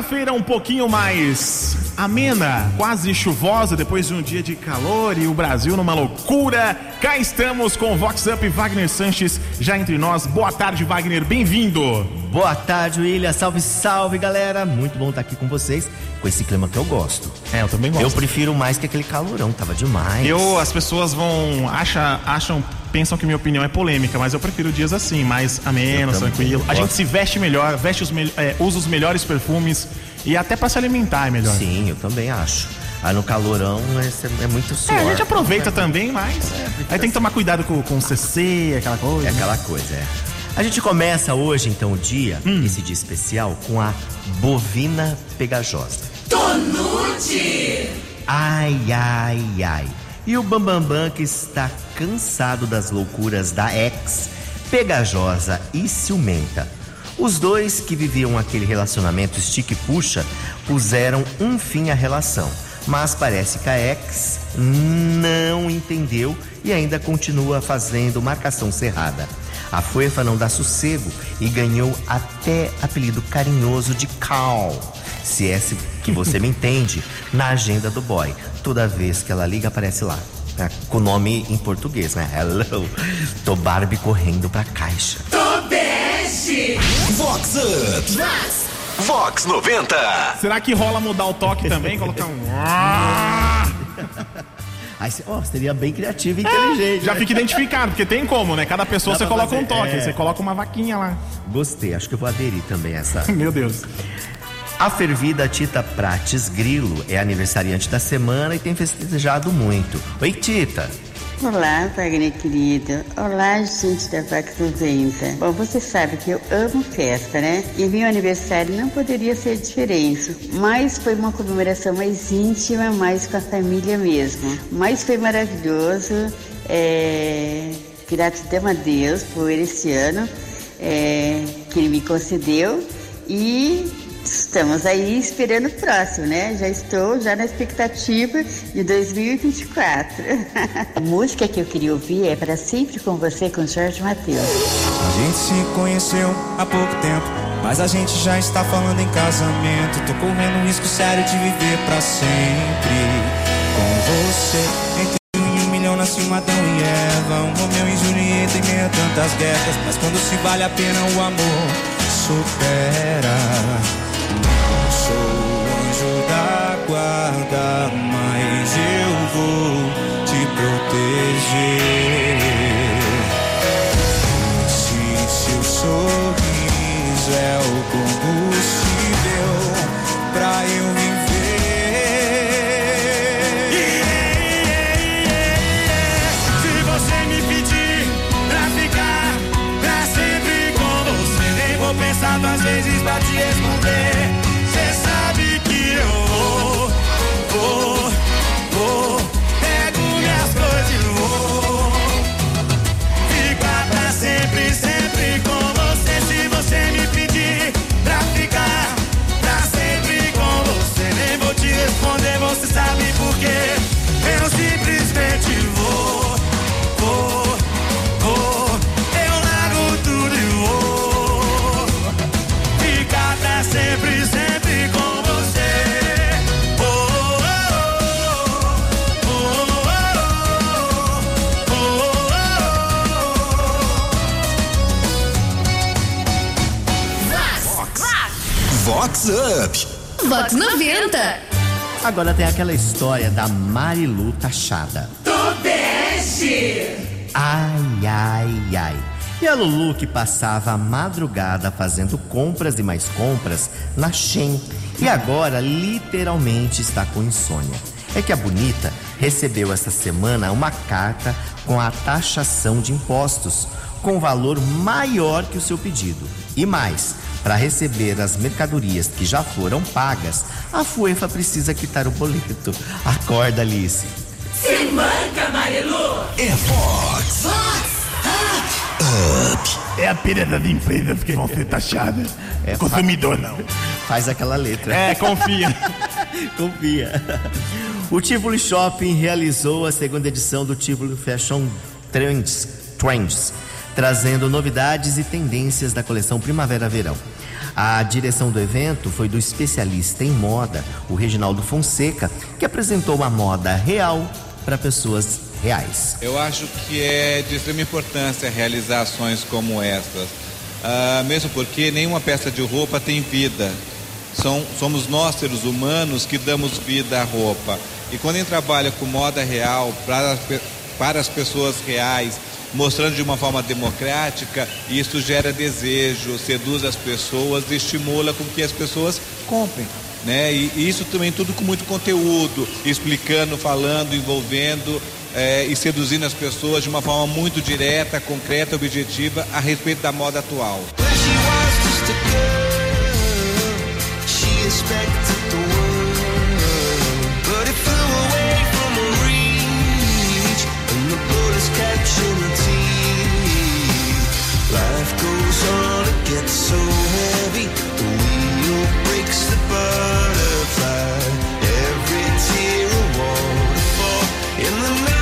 Quinta-feira um pouquinho mais amena, quase chuvosa depois de um dia de calor e o Brasil numa loucura. Cá estamos com o Vox Up Wagner Sanches já entre nós. Boa tarde, Wagner, bem-vindo. Boa tarde, William. Salve, salve, galera. Muito bom estar aqui com vocês, com esse clima que eu gosto. É, eu também gosto. Eu prefiro mais que aquele calorão, tava demais. Eu, as pessoas vão acha, acham, pensam que minha opinião é polêmica, mas eu prefiro dias assim, mais ameno, tranquilo. A gente se veste melhor, veste os me- é, usa os melhores perfumes e até pra se alimentar é melhor. Sim, eu também acho. Aí no calorão é, é muito suor. É, a gente aproveita também, mas aí tem que tomar cuidado com, com o CC, aquela coisa. É aquela coisa, é. A gente começa hoje, então, o dia, Hum. esse dia especial, com a bovina pegajosa. Tonute! Ai, ai, ai. E o Bambambam que está cansado das loucuras da ex, pegajosa e ciumenta. Os dois que viviam aquele relacionamento estique-puxa puseram um fim à relação. Mas parece que a ex não entendeu e ainda continua fazendo marcação cerrada. A Fuefa não dá sossego e ganhou até apelido carinhoso de Cal. Se é que você me entende, na agenda do boy. Toda vez que ela liga, aparece lá. né, Com o nome em português, né? Hello. Tô Barbie correndo pra caixa. Vox Up. Vox 90. Será que rola mudar o toque também? Colocar um. Aí você, ó, seria bem criativo e inteligente. Já né? fica identificado, porque tem como, né? Cada pessoa Dá você coloca um fazer, toque, é. você coloca uma vaquinha lá. Gostei, acho que eu vou aderir também a essa. Meu Deus. A fervida Tita Prates Grilo é aniversariante da semana e tem festejado muito. Oi, Tita. Olá, Wagner querido. Olá, gente da Vax 90. Bom, você sabe que eu amo festa, né? E meu aniversário não poderia ser diferente. Mas foi uma comemoração mais íntima, mais com a família mesmo. Mas foi maravilhoso. É... Gratidão a Deus por esse ano é... que Ele me concedeu. E Estamos aí esperando o próximo, né? Já estou já na expectativa de 2024. a música que eu queria ouvir é Para Sempre Com Você, com Jorge Mateus. A gente se conheceu há pouco tempo, mas a gente já está falando em casamento. Tô correndo um risco sério de viver pra sempre com você. Entre um milhão nasce um Adão e Eva, um Romeu e Julieta em meio a tantas guerras. Mas quando se vale a pena, o amor supera. Da guarda, mas eu vou te proteger. Vox 90. Agora tem aquela história da Marilu Tachada. Ai, ai, ai. E a Lulu que passava a madrugada fazendo compras e mais compras na Shein. E agora literalmente está com insônia. É que a Bonita recebeu essa semana uma carta com a taxação de impostos, com valor maior que o seu pedido. E mais, para receber as mercadorias que já foram pagas, a FUEFA precisa quitar o boleto. Acorda, Alice. É Vox. É apenas das empresas que vão ser taxadas. É, Consumidor não. Faz aquela letra. É, confia. Confia. O Tivoli Shopping realizou a segunda edição do Tivoli Fashion Trends, Trends trazendo novidades e tendências da coleção Primavera-Verão. A direção do evento foi do especialista em moda, o Reginaldo Fonseca, que apresentou uma moda real para pessoas reais. Eu acho que é de extrema importância realizar ações como estas, ah, mesmo porque nenhuma peça de roupa tem vida. São, somos nós, seres humanos, que damos vida à roupa. E quando a gente trabalha com moda real, para, para as pessoas reais, mostrando de uma forma democrática, isso gera desejo, seduz as pessoas, estimula com que as pessoas comprem. Né? E, e isso também tudo com muito conteúdo, explicando, falando, envolvendo é, e seduzindo as pessoas de uma forma muito direta, concreta, objetiva a respeito da moda atual. Life goes on, it gets so heavy. The wheel breaks the butterfly. Every tear a waterfall in the night.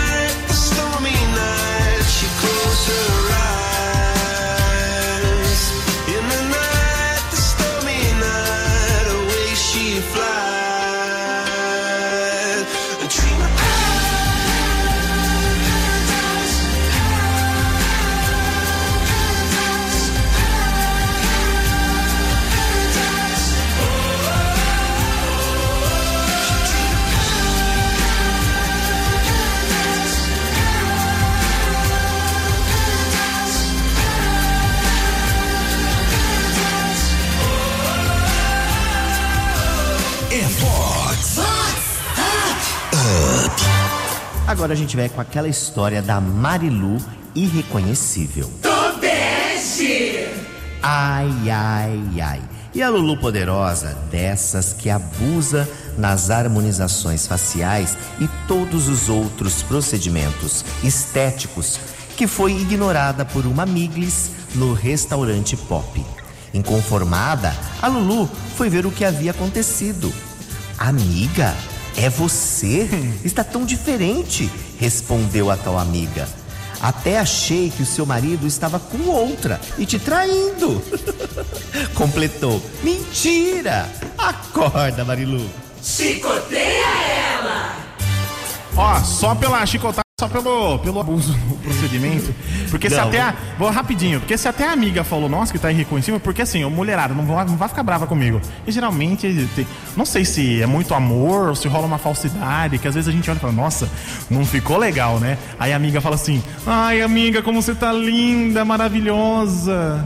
Agora a gente vai com aquela história da Marilu irreconhecível. Tobeste! Ai, ai, ai. E a Lulu Poderosa, dessas que abusa nas harmonizações faciais e todos os outros procedimentos estéticos, que foi ignorada por uma Miglis no restaurante Pop. Inconformada, a Lulu foi ver o que havia acontecido. Amiga, é você? Está tão diferente, respondeu a tal amiga. Até achei que o seu marido estava com outra e te traindo. Completou. Mentira! Acorda, Marilu. Chicoteia ela! Ó, só pela chicotada, só pelo, pelo abuso no procedimento. Porque se Não. até. A, vou rapidinho, porque se até a amiga falou, nossa, que tá irreconhecível, porque assim, o mulherada não vai, não vai ficar brava comigo. E geralmente, tem- não sei se é muito amor ou se rola uma falsidade, que às vezes a gente olha e fala, nossa, não ficou legal, né? Aí a amiga fala assim, ai amiga, como você tá linda, maravilhosa.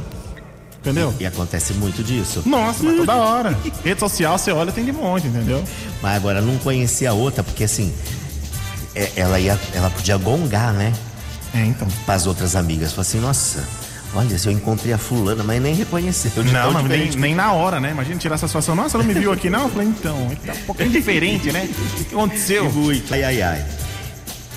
Entendeu? E acontece muito disso. Nossa, mas toda hora. Rede social, você olha, tem de monte, entendeu? Mas agora não conhecia a outra, porque assim, é- ela, ia, ela podia gongar, né? É, então. Para as outras amigas. Falou assim, nossa, olha, se eu encontrei a fulana, mas nem reconheceu. Não, não nem, nem na hora, né? Imagina tirar essa situação. Nossa, ela não me viu aqui, não? Eu falei, então, é tá um pouquinho diferente, né? O que aconteceu? Muito. Ai, ai, ai.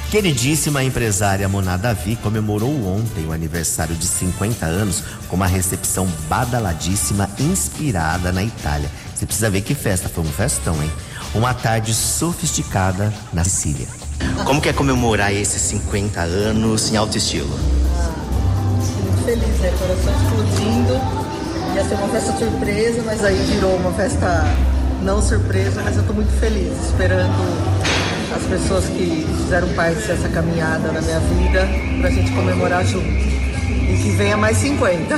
Queridíssima empresária Mona Davi comemorou ontem o aniversário de 50 anos com uma recepção badaladíssima inspirada na Itália. Você precisa ver que festa, foi um festão, hein? Uma tarde sofisticada na Sicília. Como que é comemorar esses 50 anos em alto estilo? muito feliz, né? Coração explodindo. Ia ser uma festa surpresa, mas aí virou uma festa não surpresa, mas eu tô muito feliz, esperando as pessoas que fizeram parte dessa caminhada na minha vida pra gente comemorar junto. E que venha mais 50.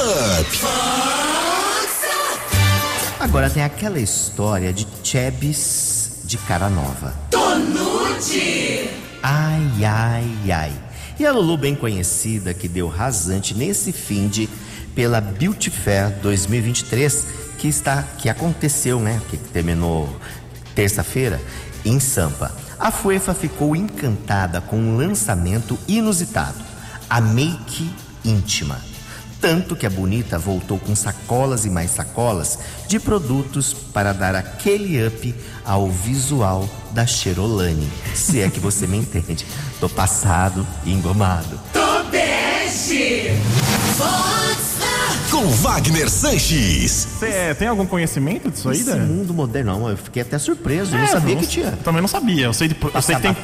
Up. Agora tem aquela história de Chebis de cara nova. Tonute! Ai, ai, ai. E a Lulu bem conhecida que deu rasante nesse fim de pela Beauty Fair 2023 que está que aconteceu, né? Que terminou terça-feira em Sampa. A Fuefa ficou encantada com um lançamento inusitado, a Make Íntima. Tanto que a bonita voltou com sacolas e mais sacolas de produtos para dar aquele up ao visual da Cherolane. Se é que você me entende. Tô passado e engomado. Tobeste! Com Wagner Sanches. Você tem algum conhecimento disso aí, Esse né? mundo moderno, não, eu fiquei até surpreso. eu É, não sabia não- que tinha. Também não sabia. Eu sei, de, eu sei que tem.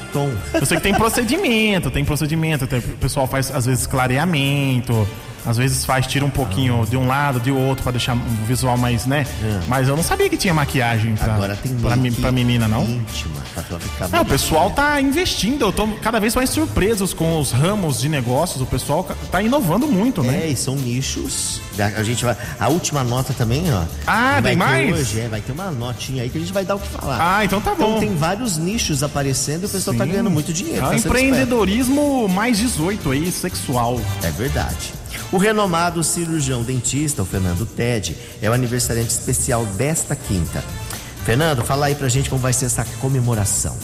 Eu sei que tem procedimento, tem procedimento. tem- o pessoal faz, às vezes, clareamento. Às vezes faz, tira um pouquinho de um lado, de outro, pra deixar um visual mais, né? Mas eu não sabia que tinha maquiagem pra. Agora tem pra, pra menina, não. Íntima, pra ficar É, o pessoal tá investindo. Eu tô cada vez mais surpreso com os ramos de negócios. O pessoal tá inovando muito, né? É, e são nichos. A gente vai. A última nota também, ó. Ah, vai tem ter mais? Hoje, é, vai ter uma notinha aí que a gente vai dar o que falar. Ah, então tá bom. Então tem vários nichos aparecendo e o pessoal tá Sim. ganhando muito dinheiro. É tá empreendedorismo mais 18 aí, sexual. É verdade. O renomado cirurgião dentista, o Fernando Ted, é o aniversariante especial desta quinta. Fernando, fala aí pra gente como vai ser essa comemoração.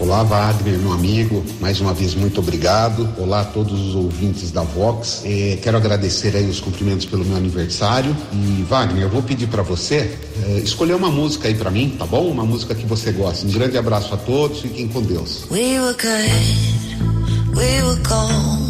Olá, Wagner, meu amigo. Mais uma vez, muito obrigado. Olá a todos os ouvintes da Vox. Eh, quero agradecer aí os cumprimentos pelo meu aniversário. E, Wagner, eu vou pedir para você eh, escolher uma música aí para mim, tá bom? Uma música que você gosta. Um grande abraço a todos. Fiquem com Deus. We were good, we were gold.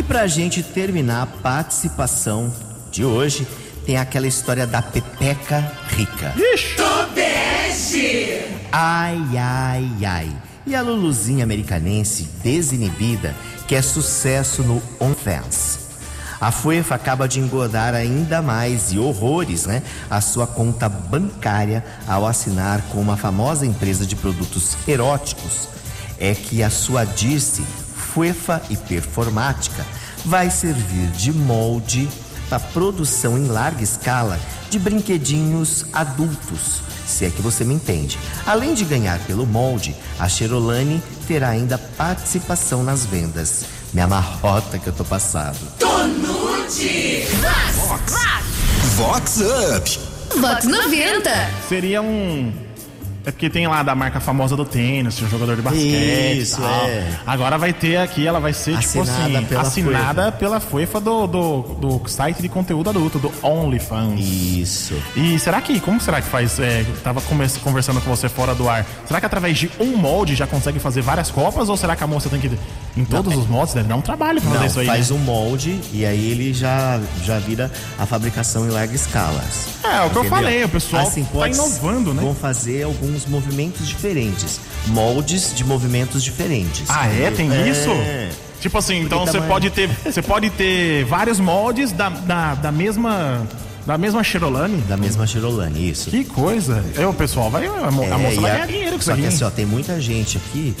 E pra gente terminar a participação de hoje, tem aquela história da Pepeca Rica. Tobeste! Ai, ai, ai. E a Luluzinha americanense desinibida, que é sucesso no OnlyFans. A Fuefa acaba de engordar ainda mais e horrores, né? A sua conta bancária ao assinar com uma famosa empresa de produtos eróticos. É que a sua Dirce, Fuefa e Performática, vai servir de molde para produção em larga escala de brinquedinhos adultos, se é que você me entende. Além de ganhar pelo molde, a Cherolane terá ainda participação nas vendas. Me amarrota que eu tô passado. Tonute! Vox Up. Vox 90. Seria um. É porque tem lá da marca famosa do tênis, um jogador de basquete. Isso, tal. é. Agora vai ter aqui, ela vai ser tipo Assinada assim, pela assinada Fuefa. pela FUEFA do, do, do site de conteúdo adulto, do OnlyFans. Isso. E será que, como será que faz? É, tava conversando com você fora do ar. Será que através de um molde já consegue fazer várias copas? Ou será que a moça tem que. Em todos os moldes, deve dar um trabalho pra fazer Não, isso aí. faz né? um molde e aí ele já, já vira a fabricação em larga escala. É, o que eu falei, o pessoal tá pode- inovando, né? Vão fazer alguns movimentos diferentes. Moldes de movimentos diferentes. Ah, é? Tem É. isso? Tipo assim, então Porque você pode ter. Você pode ter vários moldes da, da, da mesma. Da mesma Cherolane? Da mesma Cherolane, isso. Que coisa. É, o pessoal vai. A, mo- a É, moça vai a- ganhar dinheiro com isso Só aqui. que hein? assim, ó, tem muita gente aqui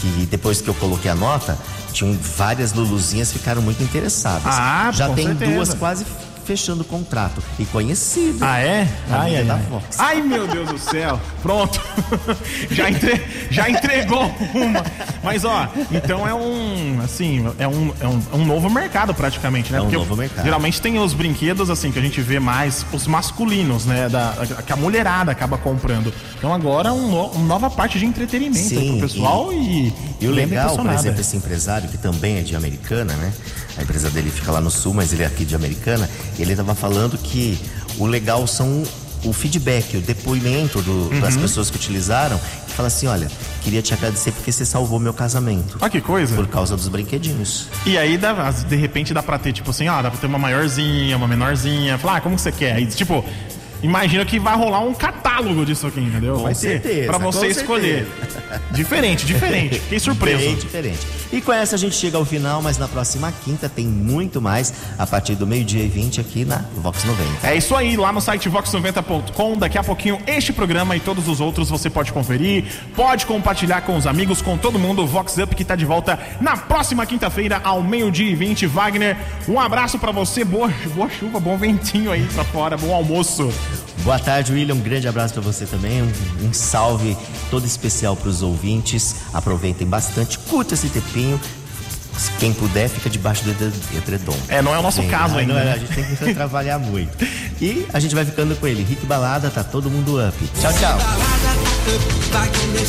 que depois que eu coloquei a nota, tinham várias luluzinhas ficaram muito interessadas. Ah, Já tem certeza. duas quase fechando o contrato. E conhecido. Ah, é? Ai, ai, da ai. Ai, meu Deus do céu. Pronto. já, entre- já entregou uma. Mas, ó, então é um, assim, é um, é um, é um novo mercado praticamente, né? É um Porque novo mercado. Geralmente tem os brinquedos, assim, que a gente vê mais os masculinos, né? Da, que a mulherada acaba comprando. Então agora é um no- uma nova parte de entretenimento Sim, pro pessoal e... E o bem legal, por exemplo, esse empresário, que também é de Americana, né? A empresa dele fica lá no sul, mas ele é aqui de Americana. Ele estava falando que o legal são o feedback, o depoimento do- das Uhum. pessoas que utilizaram. Que fala assim: olha, queria te agradecer porque você salvou meu casamento. Olha que coisa. Por causa dos brinquedinhos. E aí, dá, de repente, dá pra ter, tipo assim, ó, dá pra ter uma maiorzinha, uma menorzinha. Falar, ah, como você quer? Tipo, imagina que vai rolar um catálogo disso aqui, entendeu? Com vai ter certeza, pra você escolher. Diferente, diferente. Fiquei surpreso. Bem diferente. E com essa a gente chega ao final, mas na próxima quinta tem muito mais a partir do meio-dia e 20 aqui na Vox 90. É isso aí, lá no site vox90.com. Daqui a pouquinho, este programa e todos os outros você pode conferir, pode compartilhar com os amigos, com todo mundo. O Vox Up que tá de volta na próxima quinta-feira, ao meio-dia e 20. Wagner, um abraço pra você, boa, boa chuva, bom ventinho aí pra fora, bom almoço. Boa tarde, William. Um grande abraço para você também. Um, um salve todo especial para os ouvintes. Aproveitem bastante, curta esse tempinho. Quem puder, fica debaixo do edre- edredom. É, não é o nosso caso não, ainda, não é, né? a gente tem que trabalhar muito. E a gente vai ficando com ele. Rick Balada, tá todo mundo up. Tchau, tchau. Wagner